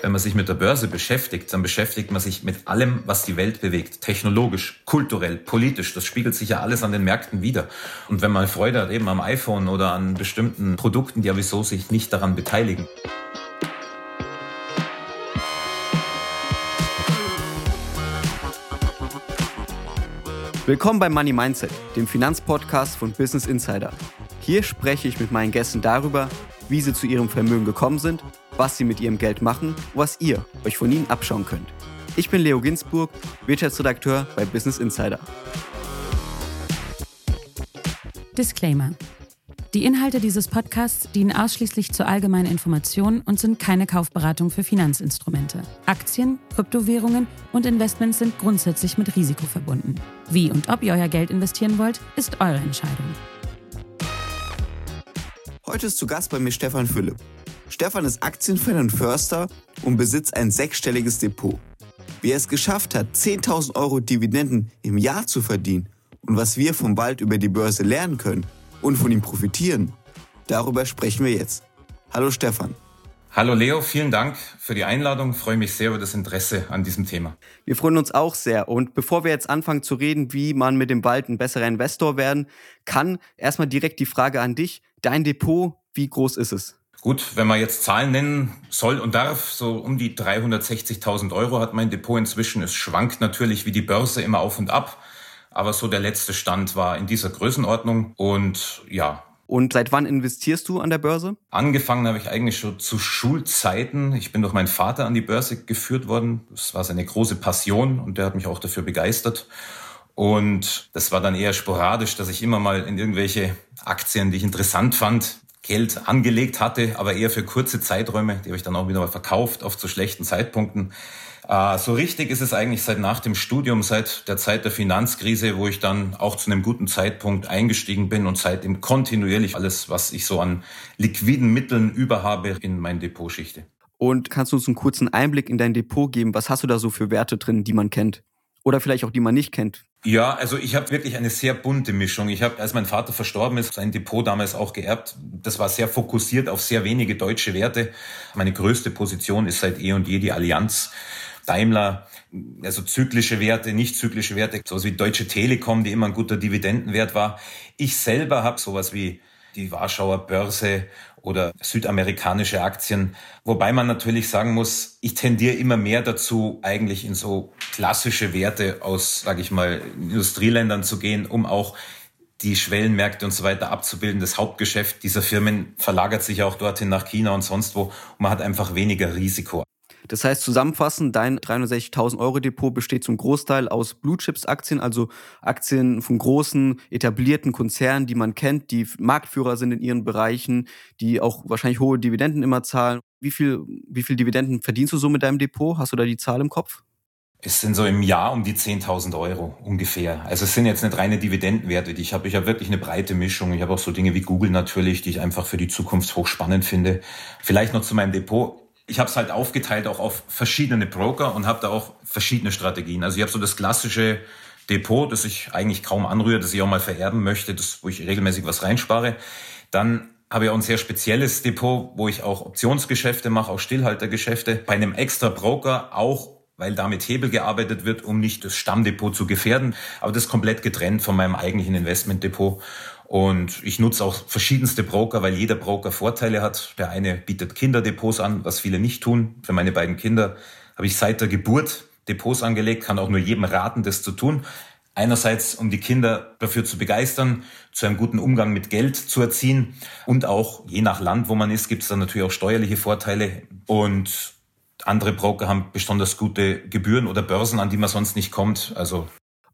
Wenn man sich mit der Börse beschäftigt, dann beschäftigt man sich mit allem, was die Welt bewegt. Technologisch, kulturell, politisch. Das spiegelt sich ja alles an den Märkten wieder. Und wenn man Freude hat eben am iPhone oder an bestimmten Produkten, die ja wieso sich nicht daran beteiligen. Willkommen bei Money Mindset, dem Finanzpodcast von Business Insider. Hier spreche ich mit meinen Gästen darüber, wie sie zu ihrem Vermögen gekommen sind was sie mit ihrem Geld machen und was ihr euch von ihnen abschauen könnt. Ich bin Leo Ginsburg, Wirtschaftsredakteur bei Business Insider. Disclaimer. Die Inhalte dieses Podcasts dienen ausschließlich zur allgemeinen Information und sind keine Kaufberatung für Finanzinstrumente. Aktien, Kryptowährungen und Investments sind grundsätzlich mit Risiko verbunden. Wie und ob ihr euer Geld investieren wollt, ist eure Entscheidung. Heute ist zu Gast bei mir Stefan Philipp. Stefan ist Aktienfan und Förster und besitzt ein sechsstelliges Depot. Wie er es geschafft hat, 10.000 Euro Dividenden im Jahr zu verdienen und was wir vom Wald über die Börse lernen können und von ihm profitieren, darüber sprechen wir jetzt. Hallo Stefan. Hallo Leo, vielen Dank für die Einladung. Ich freue mich sehr über das Interesse an diesem Thema. Wir freuen uns auch sehr. Und bevor wir jetzt anfangen zu reden, wie man mit dem Wald ein besserer Investor werden kann, erstmal direkt die Frage an dich. Dein Depot, wie groß ist es? Gut, wenn man jetzt Zahlen nennen soll und darf, so um die 360.000 Euro hat mein Depot inzwischen. Es schwankt natürlich wie die Börse immer auf und ab, aber so der letzte Stand war in dieser Größenordnung und ja. Und seit wann investierst du an der Börse? Angefangen habe ich eigentlich schon zu Schulzeiten. Ich bin durch meinen Vater an die Börse geführt worden. Das war seine große Passion und der hat mich auch dafür begeistert. Und das war dann eher sporadisch, dass ich immer mal in irgendwelche Aktien, die ich interessant fand, Geld angelegt hatte, aber eher für kurze Zeiträume. Die habe ich dann auch wieder mal verkauft, oft zu schlechten Zeitpunkten. Äh, so richtig ist es eigentlich seit nach dem Studium, seit der Zeit der Finanzkrise, wo ich dann auch zu einem guten Zeitpunkt eingestiegen bin und seitdem kontinuierlich alles, was ich so an liquiden Mitteln über habe, in mein Depot schichte. Und kannst du uns einen kurzen Einblick in dein Depot geben? Was hast du da so für Werte drin, die man kennt? Oder vielleicht auch die man nicht kennt? Ja, also ich habe wirklich eine sehr bunte Mischung. Ich habe, als mein Vater verstorben ist, sein Depot damals auch geerbt. Das war sehr fokussiert auf sehr wenige deutsche Werte. Meine größte Position ist seit eh und je die Allianz. Daimler, also zyklische Werte, nicht zyklische Werte, sowas wie Deutsche Telekom, die immer ein guter Dividendenwert war. Ich selber habe sowas wie die Warschauer Börse oder südamerikanische Aktien. Wobei man natürlich sagen muss, ich tendiere immer mehr dazu, eigentlich in so klassische Werte aus, sage ich mal, Industrieländern zu gehen, um auch die Schwellenmärkte und so weiter abzubilden. Das Hauptgeschäft dieser Firmen verlagert sich auch dorthin nach China und sonst wo. Und man hat einfach weniger Risiko. Das heißt, zusammenfassend, dein 360.000 Euro Depot besteht zum Großteil aus Blue Chips Aktien, also Aktien von großen, etablierten Konzernen, die man kennt, die Marktführer sind in ihren Bereichen, die auch wahrscheinlich hohe Dividenden immer zahlen. Wie viel, wie viel Dividenden verdienst du so mit deinem Depot? Hast du da die Zahl im Kopf? Es sind so im Jahr um die 10.000 Euro ungefähr. Also es sind jetzt nicht reine Dividendenwerte, die ich habe. Ich habe wirklich eine breite Mischung. Ich habe auch so Dinge wie Google natürlich, die ich einfach für die Zukunft hochspannend finde. Vielleicht noch zu meinem Depot ich habe es halt aufgeteilt auch auf verschiedene Broker und habe da auch verschiedene Strategien. Also ich habe so das klassische Depot, das ich eigentlich kaum anrühre, das ich auch mal vererben möchte, das, wo ich regelmäßig was reinspare. Dann habe ich auch ein sehr spezielles Depot, wo ich auch Optionsgeschäfte mache, auch Stillhaltergeschäfte. Bei einem extra Broker auch, weil da mit Hebel gearbeitet wird, um nicht das Stammdepot zu gefährden. Aber das ist komplett getrennt von meinem eigentlichen Investmentdepot. Und ich nutze auch verschiedenste Broker, weil jeder Broker Vorteile hat. Der eine bietet Kinderdepots an, was viele nicht tun. Für meine beiden Kinder habe ich seit der Geburt Depots angelegt, kann auch nur jedem raten, das zu tun. Einerseits, um die Kinder dafür zu begeistern, zu einem guten Umgang mit Geld zu erziehen und auch je nach Land, wo man ist, gibt es dann natürlich auch steuerliche Vorteile und andere Broker haben besonders gute Gebühren oder Börsen, an die man sonst nicht kommt. Also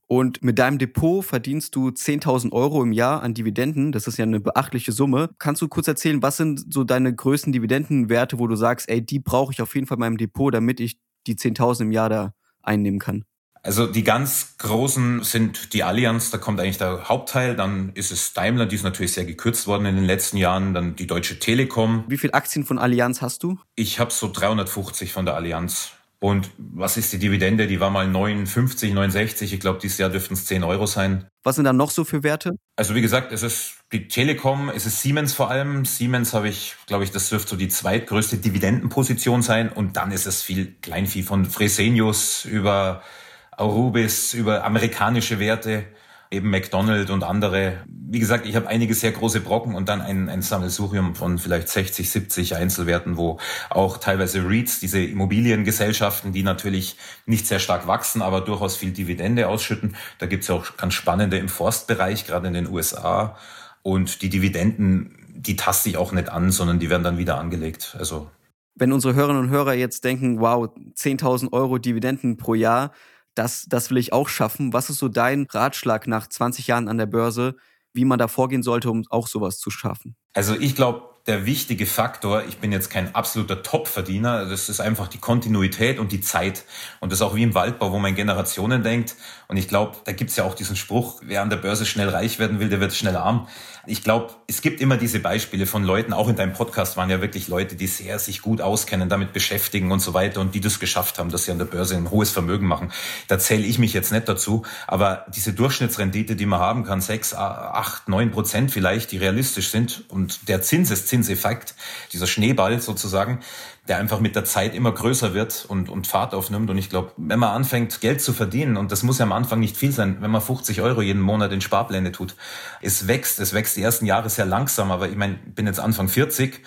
und mit deinem Depot verdienst du 10.000 Euro im Jahr an Dividenden. Das ist ja eine beachtliche Summe. Kannst du kurz erzählen, was sind so deine größten Dividendenwerte, wo du sagst, ey, die brauche ich auf jeden Fall in meinem Depot, damit ich die 10.000 im Jahr da einnehmen kann? Also die ganz großen sind die Allianz, da kommt eigentlich der Hauptteil. Dann ist es Daimler, die ist natürlich sehr gekürzt worden in den letzten Jahren. Dann die Deutsche Telekom. Wie viele Aktien von Allianz hast du? Ich habe so 350 von der Allianz. Und was ist die Dividende? Die war mal 59, 69. Ich glaube, dieses Jahr dürften es 10 Euro sein. Was sind dann noch so für Werte? Also wie gesagt, es ist die Telekom, es ist Siemens vor allem. Siemens habe ich, glaube ich, das dürfte so die zweitgrößte Dividendenposition sein. Und dann ist es viel Kleinvieh von Fresenius über Arubis, über amerikanische Werte eben McDonald und andere. Wie gesagt, ich habe einige sehr große Brocken und dann ein, ein Sammelsurium von vielleicht 60, 70 Einzelwerten, wo auch teilweise REITs, diese Immobiliengesellschaften, die natürlich nicht sehr stark wachsen, aber durchaus viel Dividende ausschütten. Da gibt's ja auch ganz spannende im Forstbereich, gerade in den USA. Und die Dividenden, die taste ich auch nicht an, sondern die werden dann wieder angelegt. Also wenn unsere Hörerinnen und Hörer jetzt denken, wow, 10.000 Euro Dividenden pro Jahr, das, das will ich auch schaffen. Was ist so dein Ratschlag nach 20 Jahren an der Börse, wie man da vorgehen sollte, um auch sowas zu schaffen? Also ich glaube, der wichtige Faktor, ich bin jetzt kein absoluter Top-Verdiener, das ist einfach die Kontinuität und die Zeit. Und das ist auch wie im Waldbau, wo man Generationen denkt. Und ich glaube, da gibt's ja auch diesen Spruch, wer an der Börse schnell reich werden will, der wird schnell arm. Ich glaube, es gibt immer diese Beispiele von Leuten, auch in deinem Podcast waren ja wirklich Leute, die sehr sich gut auskennen, damit beschäftigen und so weiter und die das geschafft haben, dass sie an der Börse ein hohes Vermögen machen. Da zähle ich mich jetzt nicht dazu, aber diese Durchschnittsrendite, die man haben kann, sechs, acht, neun Prozent vielleicht, die realistisch sind und der Zinseszinseffekt, dieser Schneeball sozusagen, der einfach mit der Zeit immer größer wird und, und Fahrt aufnimmt. Und ich glaube, wenn man anfängt, Geld zu verdienen, und das muss ja am Anfang nicht viel sein, wenn man 50 Euro jeden Monat in Sparpläne tut, es wächst, es wächst die ersten Jahre sehr langsam, aber ich meine, bin jetzt Anfang 40,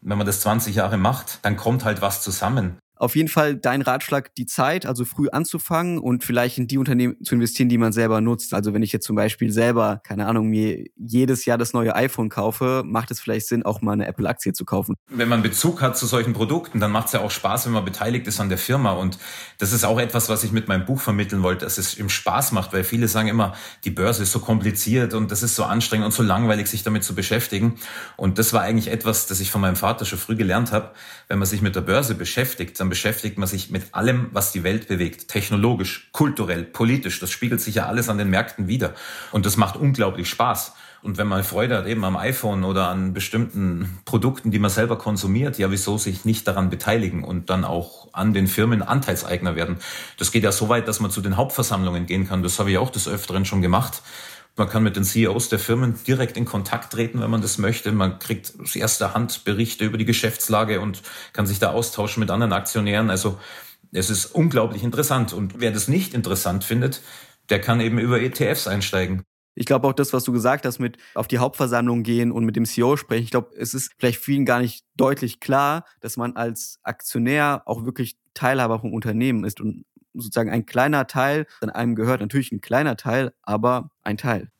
wenn man das 20 Jahre macht, dann kommt halt was zusammen. Auf jeden Fall dein Ratschlag, die Zeit, also früh anzufangen und vielleicht in die Unternehmen zu investieren, die man selber nutzt. Also wenn ich jetzt zum Beispiel selber, keine Ahnung, mir jedes Jahr das neue iPhone kaufe, macht es vielleicht Sinn, auch mal eine Apple-Aktie zu kaufen. Wenn man Bezug hat zu solchen Produkten, dann macht es ja auch Spaß, wenn man beteiligt ist an der Firma. Und das ist auch etwas, was ich mit meinem Buch vermitteln wollte, dass es ihm Spaß macht, weil viele sagen immer, die Börse ist so kompliziert und das ist so anstrengend und so langweilig, sich damit zu beschäftigen. Und das war eigentlich etwas, das ich von meinem Vater schon früh gelernt habe. Wenn man sich mit der Börse beschäftigt, dann beschäftigt man sich mit allem, was die Welt bewegt. Technologisch, kulturell, politisch. Das spiegelt sich ja alles an den Märkten wieder. Und das macht unglaublich Spaß. Und wenn man Freude hat eben am iPhone oder an bestimmten Produkten, die man selber konsumiert, ja, wieso sich nicht daran beteiligen und dann auch an den Firmen Anteilseigner werden? Das geht ja so weit, dass man zu den Hauptversammlungen gehen kann. Das habe ich auch des Öfteren schon gemacht. Man kann mit den CEOs der Firmen direkt in Kontakt treten, wenn man das möchte. Man kriegt aus erster Hand Berichte über die Geschäftslage und kann sich da austauschen mit anderen Aktionären. Also es ist unglaublich interessant. Und wer das nicht interessant findet, der kann eben über ETFs einsteigen. Ich glaube auch das, was du gesagt hast, mit auf die Hauptversammlung gehen und mit dem CEO sprechen. Ich glaube, es ist vielleicht vielen gar nicht deutlich klar, dass man als Aktionär auch wirklich Teilhaber vom Unternehmen ist und sozusagen ein kleiner Teil an einem gehört. Natürlich ein kleiner Teil, aber ein Teil.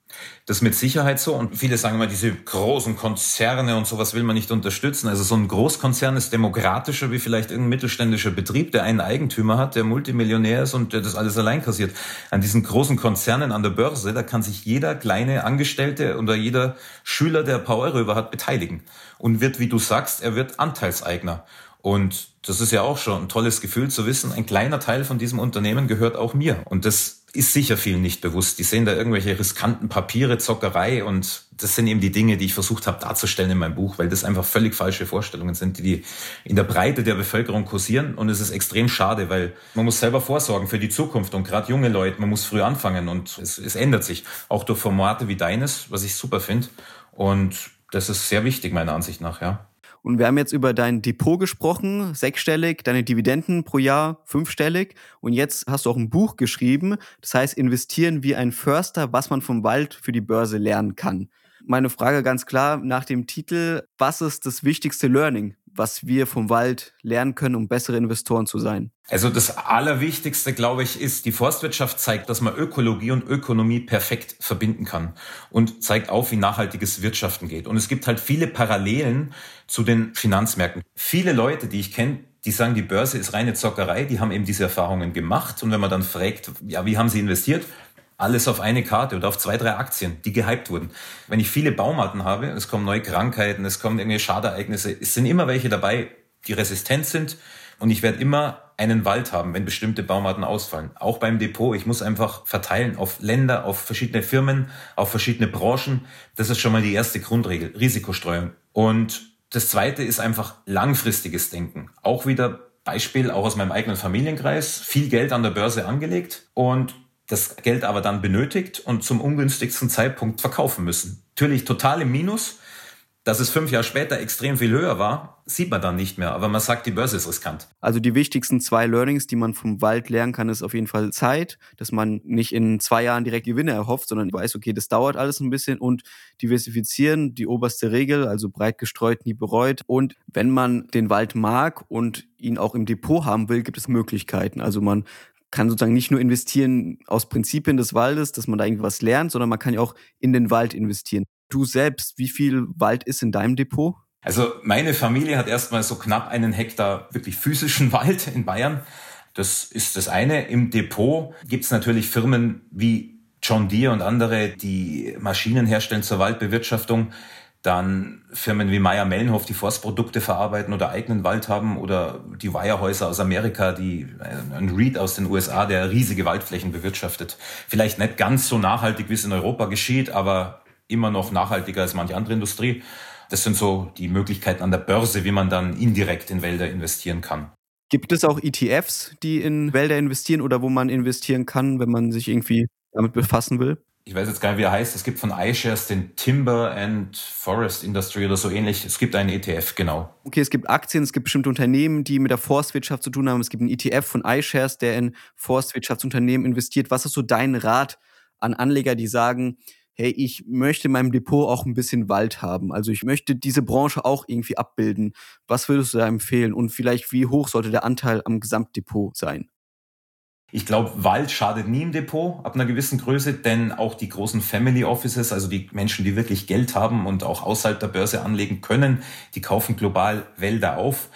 Das ist mit Sicherheit so. Und viele sagen immer, diese großen Konzerne und sowas will man nicht unterstützen. Also so ein Großkonzern ist demokratischer wie vielleicht irgendein mittelständischer Betrieb, der einen Eigentümer hat, der Multimillionär ist und der das alles allein kassiert. An diesen großen Konzernen an der Börse, da kann sich jeder kleine Angestellte oder jeder Schüler, der ein paar hat, beteiligen. Und wird, wie du sagst, er wird Anteilseigner. Und das ist ja auch schon ein tolles Gefühl zu wissen, ein kleiner Teil von diesem Unternehmen gehört auch mir. Und das ist sicher vielen nicht bewusst. Die sehen da irgendwelche riskanten Papiere, Zockerei und das sind eben die Dinge, die ich versucht habe darzustellen in meinem Buch, weil das einfach völlig falsche Vorstellungen sind, die in der Breite der Bevölkerung kursieren und es ist extrem schade, weil man muss selber vorsorgen für die Zukunft und gerade junge Leute, man muss früh anfangen und es, es ändert sich, auch durch Formate wie deines, was ich super finde und das ist sehr wichtig meiner Ansicht nach, ja. Und wir haben jetzt über dein Depot gesprochen, sechsstellig, deine Dividenden pro Jahr fünfstellig. Und jetzt hast du auch ein Buch geschrieben, das heißt Investieren wie ein Förster, was man vom Wald für die Börse lernen kann. Meine Frage ganz klar nach dem Titel, was ist das wichtigste Learning, was wir vom Wald lernen können, um bessere Investoren zu sein? Also das Allerwichtigste, glaube ich, ist, die Forstwirtschaft zeigt, dass man Ökologie und Ökonomie perfekt verbinden kann und zeigt auf, wie nachhaltiges Wirtschaften geht. Und es gibt halt viele Parallelen zu den Finanzmärkten. Viele Leute, die ich kenne, die sagen, die Börse ist reine Zockerei, die haben eben diese Erfahrungen gemacht. Und wenn man dann fragt, ja, wie haben sie investiert? Alles auf eine Karte oder auf zwei, drei Aktien, die gehypt wurden. Wenn ich viele Baumarten habe, es kommen neue Krankheiten, es kommen irgendwelche Schadereignisse, es sind immer welche dabei, die resistent sind und ich werde immer einen Wald haben, wenn bestimmte Baumarten ausfallen. Auch beim Depot. Ich muss einfach verteilen auf Länder, auf verschiedene Firmen, auf verschiedene Branchen. Das ist schon mal die erste Grundregel. Risikostreuung. Und das zweite ist einfach langfristiges Denken. Auch wieder Beispiel auch aus meinem eigenen Familienkreis, viel Geld an der Börse angelegt und das Geld aber dann benötigt und zum ungünstigsten Zeitpunkt verkaufen müssen. Natürlich total im Minus, dass es fünf Jahre später extrem viel höher war, sieht man dann nicht mehr. Aber man sagt, die Börse ist riskant. Also die wichtigsten zwei Learnings, die man vom Wald lernen kann, ist auf jeden Fall Zeit, dass man nicht in zwei Jahren direkt Gewinne erhofft, sondern weiß, okay, das dauert alles ein bisschen und diversifizieren, die oberste Regel, also breit gestreut, nie bereut. Und wenn man den Wald mag und ihn auch im Depot haben will, gibt es Möglichkeiten. Also man kann sozusagen nicht nur investieren aus Prinzipien des Waldes, dass man da irgendwas lernt, sondern man kann ja auch in den Wald investieren. Du selbst, wie viel Wald ist in deinem Depot? Also meine Familie hat erstmal so knapp einen Hektar wirklich physischen Wald in Bayern. Das ist das eine. Im Depot gibt es natürlich Firmen wie John Deere und andere, die Maschinen herstellen zur Waldbewirtschaftung. Dann Firmen wie Meyer Mellenhof, die Forstprodukte verarbeiten oder eigenen Wald haben oder die Wirehäuser aus Amerika, die äh, ein Reed aus den USA, der riesige Waldflächen bewirtschaftet. Vielleicht nicht ganz so nachhaltig, wie es in Europa geschieht, aber immer noch nachhaltiger als manche andere Industrie. Das sind so die Möglichkeiten an der Börse, wie man dann indirekt in Wälder investieren kann. Gibt es auch ETFs, die in Wälder investieren oder wo man investieren kann, wenn man sich irgendwie damit befassen will? Ich weiß jetzt gar nicht, wie er heißt. Es gibt von iShares den Timber and Forest Industry oder so ähnlich. Es gibt einen ETF, genau. Okay, es gibt Aktien, es gibt bestimmte Unternehmen, die mit der Forstwirtschaft zu tun haben. Es gibt einen ETF von iShares, der in Forstwirtschaftsunternehmen investiert. Was ist so dein Rat an Anleger, die sagen, hey, ich möchte in meinem Depot auch ein bisschen Wald haben. Also ich möchte diese Branche auch irgendwie abbilden. Was würdest du da empfehlen? Und vielleicht, wie hoch sollte der Anteil am Gesamtdepot sein? Ich glaube, Wald schadet nie im Depot ab einer gewissen Größe, denn auch die großen Family Offices, also die Menschen, die wirklich Geld haben und auch außerhalb der Börse anlegen können, die kaufen global Wälder auf.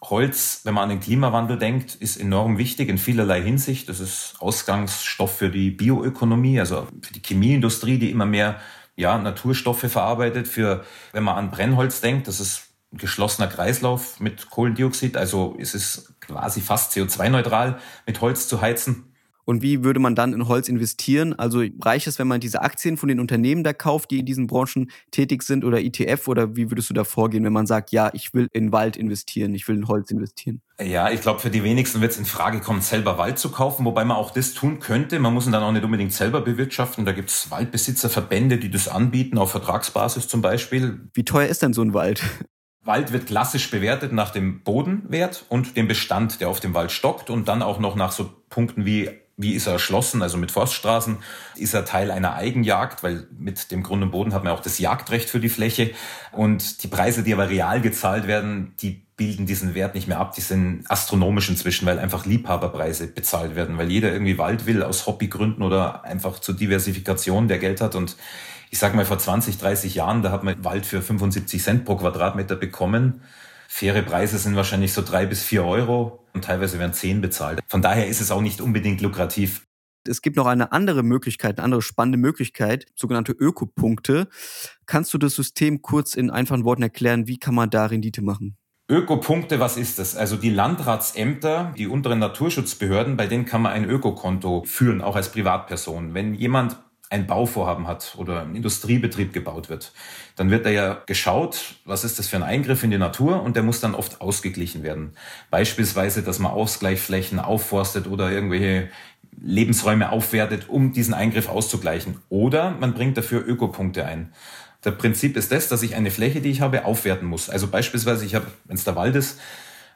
Holz, wenn man an den Klimawandel denkt, ist enorm wichtig in vielerlei Hinsicht. Das ist Ausgangsstoff für die Bioökonomie, also für die Chemieindustrie, die immer mehr ja, Naturstoffe verarbeitet. Für, wenn man an Brennholz denkt, das ist geschlossener Kreislauf mit Kohlendioxid, also ist es quasi fast CO2-neutral mit Holz zu heizen. Und wie würde man dann in Holz investieren? Also reicht es, wenn man diese Aktien von den Unternehmen da kauft, die in diesen Branchen tätig sind oder ETF? Oder wie würdest du da vorgehen, wenn man sagt, ja, ich will in Wald investieren, ich will in Holz investieren? Ja, ich glaube, für die wenigsten wird es in Frage kommen, selber Wald zu kaufen, wobei man auch das tun könnte. Man muss ihn dann auch nicht unbedingt selber bewirtschaften. Da gibt es Waldbesitzerverbände, die das anbieten, auf Vertragsbasis zum Beispiel. Wie teuer ist denn so ein Wald? Wald wird klassisch bewertet nach dem Bodenwert und dem Bestand, der auf dem Wald stockt und dann auch noch nach so Punkten wie wie ist er erschlossen, also mit Forststraßen? Ist er Teil einer Eigenjagd? Weil mit dem Grund und Boden hat man auch das Jagdrecht für die Fläche. Und die Preise, die aber real gezahlt werden, die bilden diesen Wert nicht mehr ab. Die sind astronomisch inzwischen, weil einfach Liebhaberpreise bezahlt werden, weil jeder irgendwie Wald will aus Hobbygründen oder einfach zur Diversifikation, der Geld hat. Und ich sage mal, vor 20, 30 Jahren, da hat man Wald für 75 Cent pro Quadratmeter bekommen. Faire Preise sind wahrscheinlich so drei bis vier Euro und teilweise werden zehn bezahlt. Von daher ist es auch nicht unbedingt lukrativ. Es gibt noch eine andere Möglichkeit, eine andere spannende Möglichkeit, sogenannte Ökopunkte. Kannst du das System kurz in einfachen Worten erklären? Wie kann man da Rendite machen? Ökopunkte, was ist das? Also die Landratsämter, die unteren Naturschutzbehörden, bei denen kann man ein Ökokonto führen, auch als Privatperson. Wenn jemand ein Bauvorhaben hat oder ein Industriebetrieb gebaut wird, dann wird da ja geschaut, was ist das für ein Eingriff in die Natur und der muss dann oft ausgeglichen werden. Beispielsweise, dass man Ausgleichsflächen aufforstet oder irgendwelche Lebensräume aufwertet, um diesen Eingriff auszugleichen. Oder man bringt dafür Ökopunkte ein. Der Prinzip ist das, dass ich eine Fläche, die ich habe, aufwerten muss. Also beispielsweise, ich habe, wenn es der Wald ist,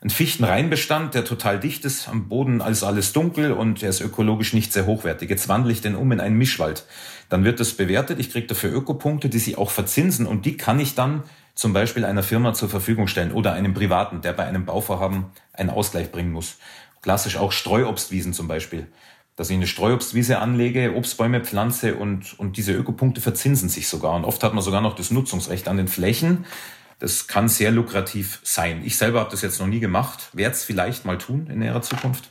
ein Fichtenreinbestand, der total dicht ist, am Boden ist alles dunkel und der ist ökologisch nicht sehr hochwertig. Jetzt wandle ich den um in einen Mischwald. Dann wird das bewertet, ich kriege dafür Ökopunkte, die sich auch verzinsen und die kann ich dann zum Beispiel einer Firma zur Verfügung stellen oder einem Privaten, der bei einem Bauvorhaben einen Ausgleich bringen muss. Klassisch auch Streuobstwiesen zum Beispiel. Dass ich eine Streuobstwiese anlege, Obstbäume pflanze und, und diese Ökopunkte verzinsen sich sogar. Und oft hat man sogar noch das Nutzungsrecht an den Flächen, das kann sehr lukrativ sein. Ich selber habe das jetzt noch nie gemacht, werde es vielleicht mal tun in näherer Zukunft.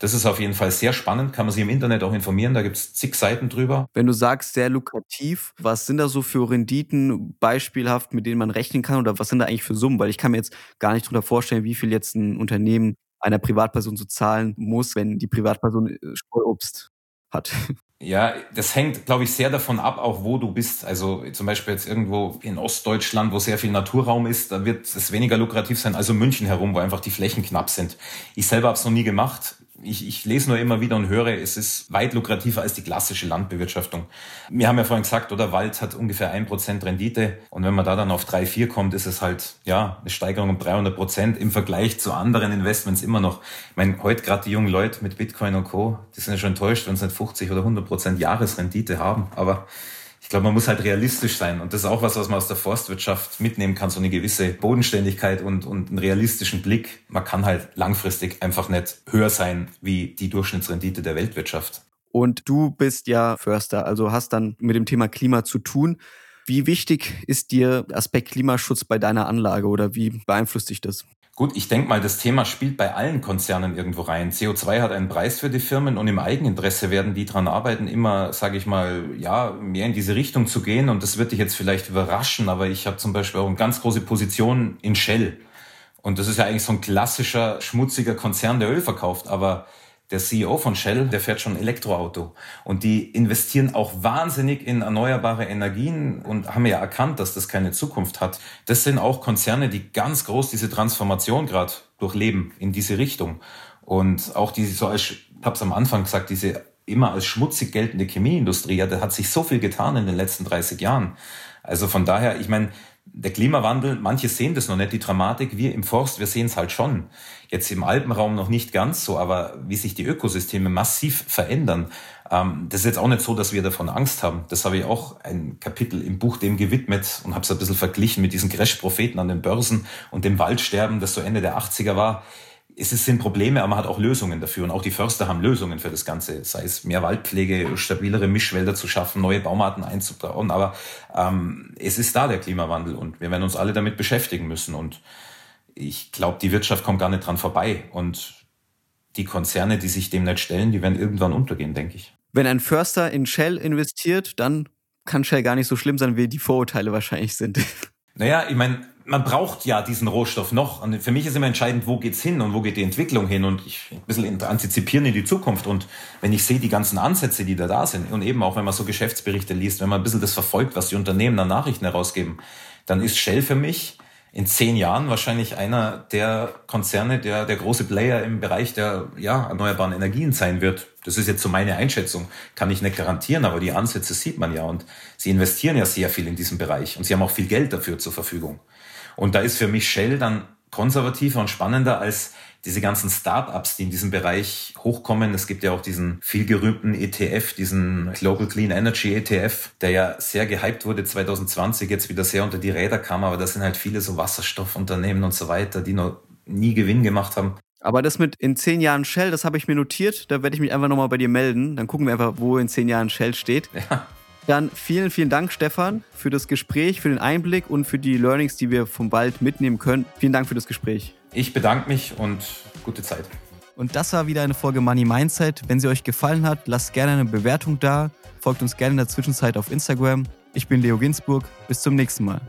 Das ist auf jeden Fall sehr spannend, kann man sich im Internet auch informieren, da gibt es zig Seiten drüber. Wenn du sagst, sehr lukrativ, was sind da so für Renditen beispielhaft, mit denen man rechnen kann oder was sind da eigentlich für Summen? Weil ich kann mir jetzt gar nicht darunter vorstellen, wie viel jetzt ein Unternehmen einer Privatperson so zahlen muss, wenn die Privatperson äh, Streuobst hat. Ja, das hängt, glaube ich, sehr davon ab, auch wo du bist. Also zum Beispiel jetzt irgendwo in Ostdeutschland, wo sehr viel Naturraum ist, da wird es weniger lukrativ sein, also München herum, wo einfach die Flächen knapp sind. Ich selber habe es noch nie gemacht ich, ich lese nur immer wieder und höre, es ist weit lukrativer als die klassische Landbewirtschaftung. Wir haben ja vorhin gesagt, oder Wald hat ungefähr ein Prozent Rendite. Und wenn man da dann auf drei, vier kommt, ist es halt, ja, eine Steigerung um 300 Prozent im Vergleich zu anderen Investments immer noch. Ich meine, heute gerade die jungen Leute mit Bitcoin und Co., die sind ja schon enttäuscht, wenn sie nicht 50 oder 100 Prozent Jahresrendite haben. Aber ich glaube, man muss halt realistisch sein. Und das ist auch was, was man aus der Forstwirtschaft mitnehmen kann, so eine gewisse Bodenständigkeit und, und einen realistischen Blick. Man kann halt langfristig einfach nicht höher sein wie die Durchschnittsrendite der Weltwirtschaft. Und du bist ja Förster, also hast dann mit dem Thema Klima zu tun. Wie wichtig ist dir Aspekt Klimaschutz bei deiner Anlage oder wie beeinflusst dich das? Gut, ich denke mal, das Thema spielt bei allen Konzernen irgendwo rein. CO2 hat einen Preis für die Firmen und im Eigeninteresse werden die dran arbeiten, immer, sage ich mal, ja, mehr in diese Richtung zu gehen. Und das wird dich jetzt vielleicht überraschen, aber ich habe zum Beispiel auch eine ganz große Position in Shell. Und das ist ja eigentlich so ein klassischer, schmutziger Konzern, der Öl verkauft. Aber der CEO von Shell, der fährt schon Elektroauto. Und die investieren auch wahnsinnig in erneuerbare Energien und haben ja erkannt, dass das keine Zukunft hat. Das sind auch Konzerne, die ganz groß diese Transformation gerade durchleben in diese Richtung. Und auch diese, so als, ich habe es am Anfang gesagt, diese immer als schmutzig geltende Chemieindustrie, ja, da hat sich so viel getan in den letzten 30 Jahren. Also von daher, ich meine, der Klimawandel, manche sehen das noch nicht, die Dramatik. Wir im Forst, wir sehen es halt schon. Jetzt im Alpenraum noch nicht ganz so, aber wie sich die Ökosysteme massiv verändern, ähm, das ist jetzt auch nicht so, dass wir davon Angst haben. Das habe ich auch ein Kapitel im Buch dem gewidmet und habe es ein bisschen verglichen mit diesen Crash-Propheten an den Börsen und dem Waldsterben, das so Ende der 80er war es sind Probleme, aber man hat auch Lösungen dafür. Und auch die Förster haben Lösungen für das Ganze. Sei es mehr Waldpflege, stabilere Mischwälder zu schaffen, neue Baumarten einzubauen. Aber ähm, es ist da der Klimawandel und wir werden uns alle damit beschäftigen müssen. Und ich glaube, die Wirtschaft kommt gar nicht dran vorbei. Und die Konzerne, die sich dem nicht stellen, die werden irgendwann untergehen, denke ich. Wenn ein Förster in Shell investiert, dann kann Shell gar nicht so schlimm sein, wie die Vorurteile wahrscheinlich sind. Naja, ich meine, man braucht ja diesen Rohstoff noch. Und für mich ist immer entscheidend, wo geht's hin und wo geht die Entwicklung hin und ich ein bisschen antizipieren in die Zukunft. Und wenn ich sehe die ganzen Ansätze, die da da sind und eben auch wenn man so Geschäftsberichte liest, wenn man ein bisschen das verfolgt, was die Unternehmen an Nachrichten herausgeben, dann ist Shell für mich in zehn Jahren wahrscheinlich einer der Konzerne, der der große Player im Bereich der ja, erneuerbaren Energien sein wird. Das ist jetzt so meine Einschätzung. Kann ich nicht garantieren, aber die Ansätze sieht man ja. Und sie investieren ja sehr viel in diesem Bereich und sie haben auch viel Geld dafür zur Verfügung. Und da ist für mich Shell dann konservativer und spannender als diese ganzen Startups, die in diesem Bereich hochkommen. Es gibt ja auch diesen viel gerühmten ETF, diesen Global Clean Energy ETF, der ja sehr gehypt wurde 2020, jetzt wieder sehr unter die Räder kam, aber da sind halt viele so Wasserstoffunternehmen und so weiter, die noch nie Gewinn gemacht haben. Aber das mit in zehn Jahren Shell, das habe ich mir notiert. Da werde ich mich einfach nochmal bei dir melden. Dann gucken wir einfach, wo in zehn Jahren Shell steht. Ja. Dann vielen, vielen Dank, Stefan, für das Gespräch, für den Einblick und für die Learnings, die wir vom Wald mitnehmen können. Vielen Dank für das Gespräch. Ich bedanke mich und gute Zeit. Und das war wieder eine Folge Money Mindset. Wenn sie euch gefallen hat, lasst gerne eine Bewertung da. Folgt uns gerne in der Zwischenzeit auf Instagram. Ich bin Leo Ginsburg. Bis zum nächsten Mal.